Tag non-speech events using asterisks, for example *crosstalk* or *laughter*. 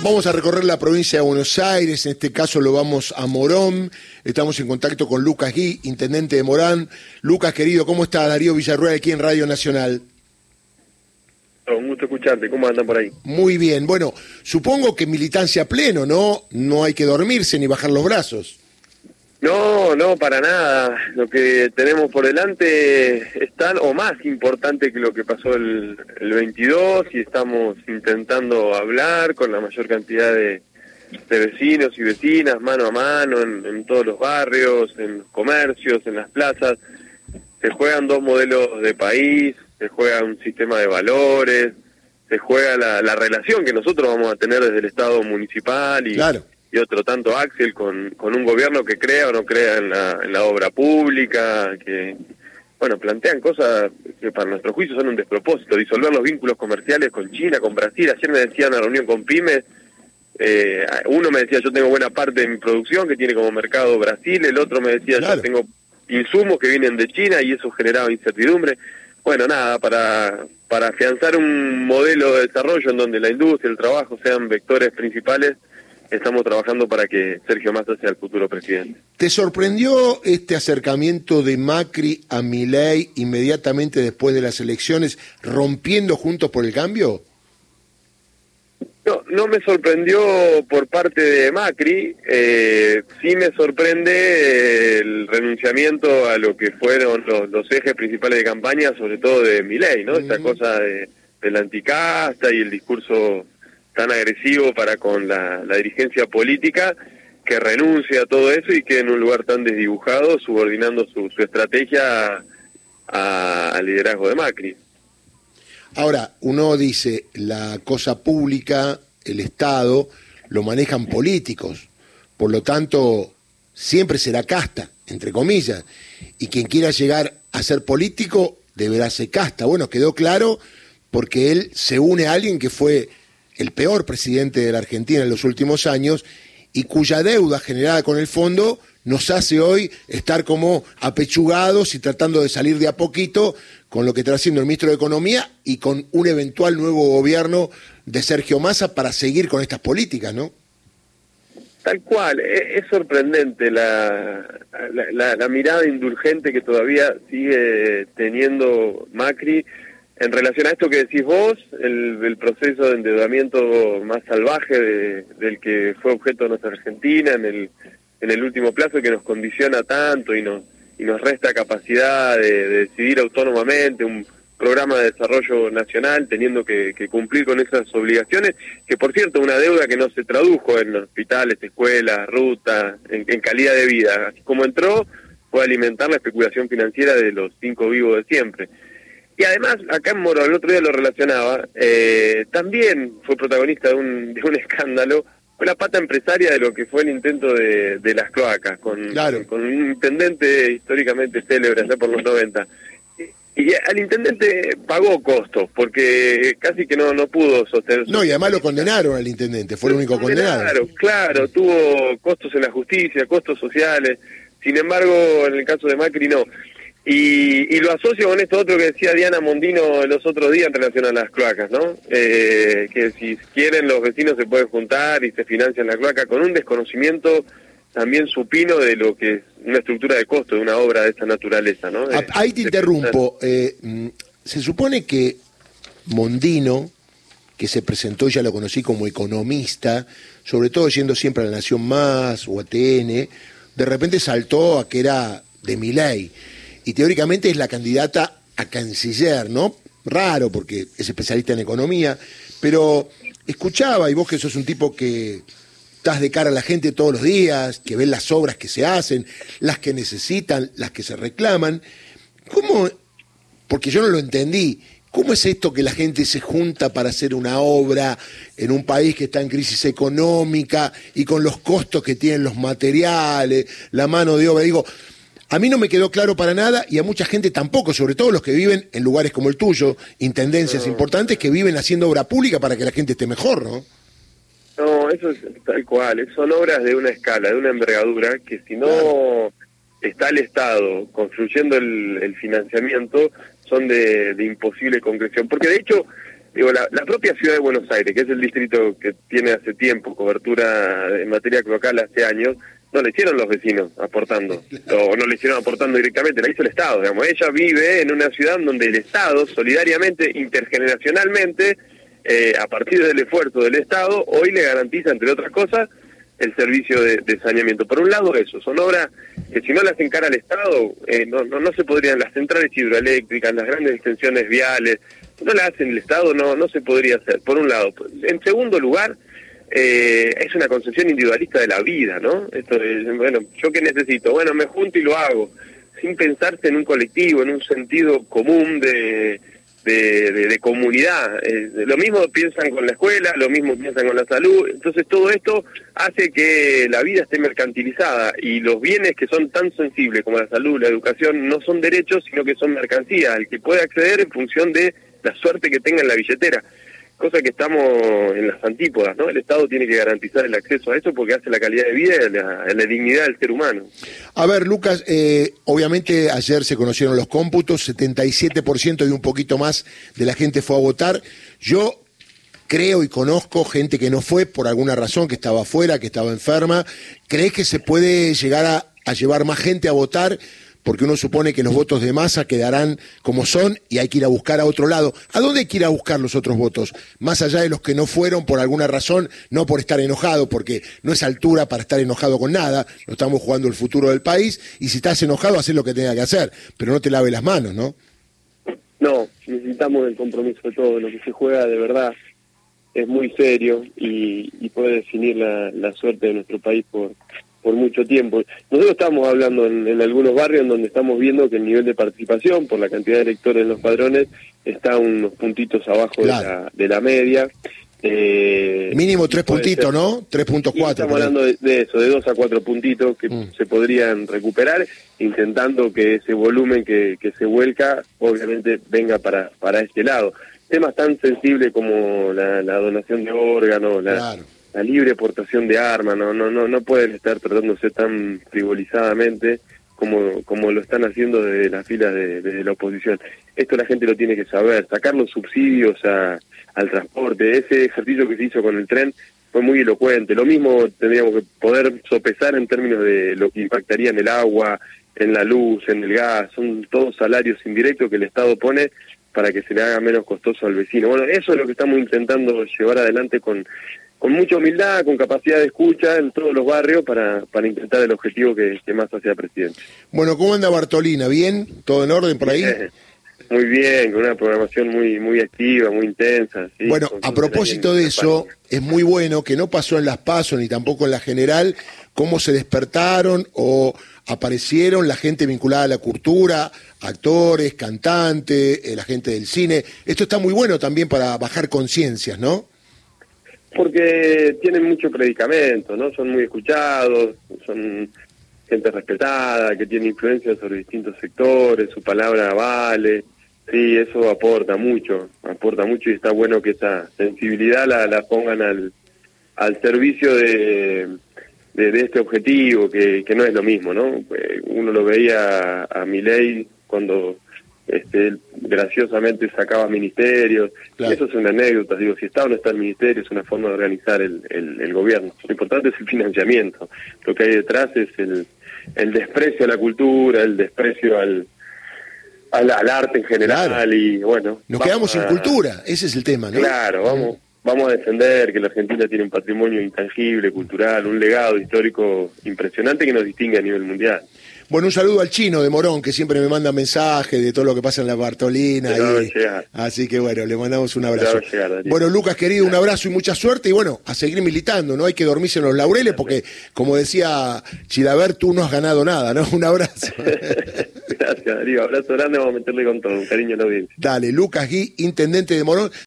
Vamos a recorrer la provincia de Buenos Aires, en este caso lo vamos a Morón. Estamos en contacto con Lucas Gui, intendente de Morán. Lucas, querido, ¿cómo está Darío Villarruel aquí en Radio Nacional? Un gusto escucharte, ¿cómo andan por ahí? Muy bien, bueno, supongo que militancia pleno, ¿no? No hay que dormirse ni bajar los brazos. No, no, para nada. Lo que tenemos por delante es tan o más importante que lo que pasó el, el 22 y estamos intentando hablar con la mayor cantidad de, vecinos y vecinas, mano a mano, en, todos los barrios, en los comercios, en las plazas. Se juegan dos modelos de país, se juega un sistema de valores, se juega la, la relación que nosotros vamos a tener desde el Estado municipal y... Claro y otro tanto Axel con, con un gobierno que crea o no crea en la, en la obra pública, que bueno, plantean cosas que para nuestro juicio son un despropósito, disolver los vínculos comerciales con China, con Brasil, ayer me decían en una reunión con pymes, eh, uno me decía yo tengo buena parte de mi producción que tiene como mercado Brasil, el otro me decía yo tengo insumos que vienen de China y eso generaba incertidumbre. Bueno, nada, para, para afianzar un modelo de desarrollo en donde la industria, el trabajo sean vectores principales, estamos trabajando para que Sergio Massa sea el futuro presidente. ¿Te sorprendió este acercamiento de Macri a Milei inmediatamente después de las elecciones, rompiendo Juntos por el Cambio? No, no me sorprendió por parte de Macri, eh, sí me sorprende el renunciamiento a lo que fueron los, ejes principales de campaña, sobre todo de Milei, ¿no? Esta cosa de, de la anticasta y el discurso tan agresivo para con la, dirigencia política que renuncia a todo eso y que en un lugar tan desdibujado, subordinando su, estrategia al liderazgo de Macri. Ahora, uno dice, la cosa pública, el Estado, lo manejan políticos, por lo tanto, siempre será casta, entre comillas, y quien quiera llegar a ser político deberá ser casta. Bueno, quedó claro porque él se une a alguien que fue el peor presidente de la Argentina en los últimos años y cuya deuda generada con el fondo nos hace hoy estar como apechugados y tratando de salir de a poquito con lo que está haciendo el ministro de Economía y con un eventual nuevo gobierno de Sergio Massa para seguir con estas políticas, ¿no? Tal cual, e-, es, sorprendente la, la, la mirada indulgente que todavía sigue teniendo Macri en relación a esto que decís vos, el, proceso de endeudamiento más salvaje del que fue objeto nuestra Argentina en el, en el último plazo que nos condiciona tanto y nos, y nos resta capacidad de, decidir autónomamente un programa de desarrollo nacional teniendo que, cumplir con esas obligaciones, que por cierto una deuda que no se tradujo en hospitales, escuelas, rutas, en calidad de vida. Así como entró, fue alimentar la especulación financiera de los cinco vivos de siempre. Y además, acá en Moro, el otro día lo relacionaba, eh, también fue protagonista de un, de un *laughs* escándalo, fue la pata empresaria de lo que fue el intento de, de las cloacas, con, con un intendente históricamente célebre allá por los 90. Y, al intendente pagó costos, porque casi que no, no pudo sostener... No, y además lo condenaron al intendente, fue el único condenado. Claro, claro, tuvo costos en la justicia, costos sociales, sin embargo, en el caso de Macri no. Y, lo asocio con esto otro que decía Diana Mondino los otros días en relación a las cloacas, ¿no? Eh, que si quieren los vecinos se pueden juntar y se financian la cloaca con un desconocimiento también supino de lo que es una estructura de costo de una obra de esta naturaleza, ¿no? Ah, ahí te interrumpo. Eh, se supone que Mondino, que se presentó, ya lo conocí como economista, sobre todo yendo siempre a la Nación Más o a TN, de repente saltó a que era de mi ley y teóricamente es la candidata a canciller, ¿no? Raro porque es especialista en economía, pero escuchaba, y vos que sos un tipo que estás de cara a la gente todos los días, que ves las obras que se hacen, las que necesitan, las que se reclaman, ¿cómo, porque yo no lo entendí, ¿Cómo es esto que la gente se junta para hacer una obra en un país que está en crisis económica y con los costos que tienen los materiales, la mano de obra? Digo, a mí no me quedó claro para nada y a mucha gente tampoco, sobre todo los que viven en lugares como el tuyo, intendencias importantes que viven haciendo obra pública para que la gente esté mejor, ¿no? No, eso es tal cual, son obras de una escala, de una envergadura, que si no está el Estado construyendo el, financiamiento, son de, imposible concreción. Porque de hecho, digo, la, propia ciudad de Buenos Aires, que es el distrito que tiene hace tiempo cobertura en materia cloacal hace años, no le hicieron los vecinos aportando, *laughs* o no le hicieron aportando directamente, la hizo el Estado, digamos. Ella vive en una ciudad donde el Estado, solidariamente, intergeneracionalmente, eh, a partir del esfuerzo del Estado, hoy le garantiza, entre otras cosas, el servicio de, saneamiento. Por un lado, eso, son obras que si no las encara el Estado, eh, no, no, no se podrían, las centrales hidroeléctricas, las grandes extensiones viales, no las hace el Estado, no, no se podría hacer, por un lado. En segundo lugar, eh, es una concepción individualista de la vida, ¿no? Esto es, bueno, ¿yo qué necesito? Bueno, me junto y lo hago, sin pensarse en un colectivo, en un sentido común de, de, comunidad. Eh, lo mismo piensan con la escuela, lo mismo piensan con la salud. Entonces todo esto hace que la vida esté mercantilizada y los bienes que son tan sensibles como la salud, la educación, no son derechos, sino que son mercancías, al que puede acceder en función de la suerte que tenga en la billetera cosa que estamos en las antípodas, ¿no? El Estado tiene que garantizar el acceso a eso porque hace la calidad de vida y la, dignidad del ser humano. A ver, Lucas, eh, obviamente ayer se conocieron los cómputos, 77% y un poquito más de la gente fue a votar. Yo creo y conozco gente que no fue por alguna razón, que estaba afuera, que estaba enferma. ¿Crees que se puede llegar a llevar más gente a votar? Porque uno supone que los votos de masa quedarán como son y hay que ir a buscar a otro lado. ¿A dónde hay que ir a buscar los otros votos? Más allá de los que no fueron por alguna razón, no por estar enojado, porque no es altura para estar enojado con nada, no estamos jugando el futuro del país y si estás enojado, haces lo que tenga que hacer, pero no te lave las manos, ¿no? No, necesitamos el compromiso de todo, lo que se juega de verdad es muy serio y, puede definir la suerte de nuestro país por, por mucho tiempo. Nosotros estamos hablando en, algunos barrios en donde estamos viendo que el nivel de participación por la cantidad de electores en los padrones está unos puntitos abajo de, la, de la media. Eh, Mínimo tres puntitos, ¿no? 3.4. Estamos hablando de, eso, de dos a cuatro puntitos que mm. se podrían recuperar, intentando que ese volumen que, que se vuelca, obviamente, venga para, para este lado. Temas tan sensibles como la, donación de órganos, la, la libre portación de armas, no, no, no, no pueden estar tratándose tan frivolizadamente como, como lo están haciendo desde las filas de, la oposición. Esto la gente lo tiene que saber, sacar los subsidios a, al transporte, ese ejercicio que se hizo con el tren fue muy elocuente. Lo mismo tendríamos que poder sopesar en términos de lo que impactaría en el agua, en la luz, en el gas, son todos salarios indirectos que el Estado pone para que se le haga menos costoso al vecino. Bueno, eso es lo que estamos intentando llevar adelante con con mucha humildad, con capacidad de escucha en todos los barrios para, para intentar el objetivo que, que más sea presidente. Bueno, ¿cómo anda Bartolina? ¿Bien? ¿Todo en orden por ahí? muy bien, con una programación muy muy activa, muy intensa. bueno, a propósito de eso, es muy bueno que no pasó en las pasos ni tampoco en la general, cómo se despertaron o aparecieron la gente vinculada a la cultura, actores, cantantes, eh, la gente del cine. Esto está muy bueno también para bajar conciencias, ¿no? Porque tienen mucho predicamento, ¿no? Son muy escuchados, son gente respetada, que tiene influencia sobre distintos sectores, su palabra vale. Sí, eso aporta mucho, aporta mucho y está bueno que esa sensibilidad la, la pongan al, al servicio de, de, este objetivo, que, que no es lo mismo, ¿no? Eh, uno lo veía a, a ley cuando este, graciosamente sacaba ministerios, eso es una anécdota, digo, si está o no está el ministerio es una forma de organizar el, el, gobierno, lo importante es el financiamiento, lo que hay detrás es el, el desprecio a la cultura, el desprecio al, al, arte en general y bueno. Nos quedamos sin cultura, ese es el tema, ¿no? Claro, vamos, vamos a defender que la Argentina tiene un patrimonio intangible, cultural, un legado histórico impresionante que nos distingue a nivel mundial. Bueno, un saludo al chino de Morón, que siempre me manda mensajes de todo lo que pasa en la Bartolina. así que bueno, le mandamos un abrazo. bueno, Lucas, querido, un abrazo y mucha suerte. Y bueno, a seguir militando, no hay que dormirse en los laureles, porque como decía Chilaver, tú no has ganado nada, ¿no? *laughs* Un abrazo. *laughs* Gracias, Darío. Abrazo grande, vamos a meterle con todo, un cariño a la audiencia. Dale, Lucas Gui, intendente de Morón.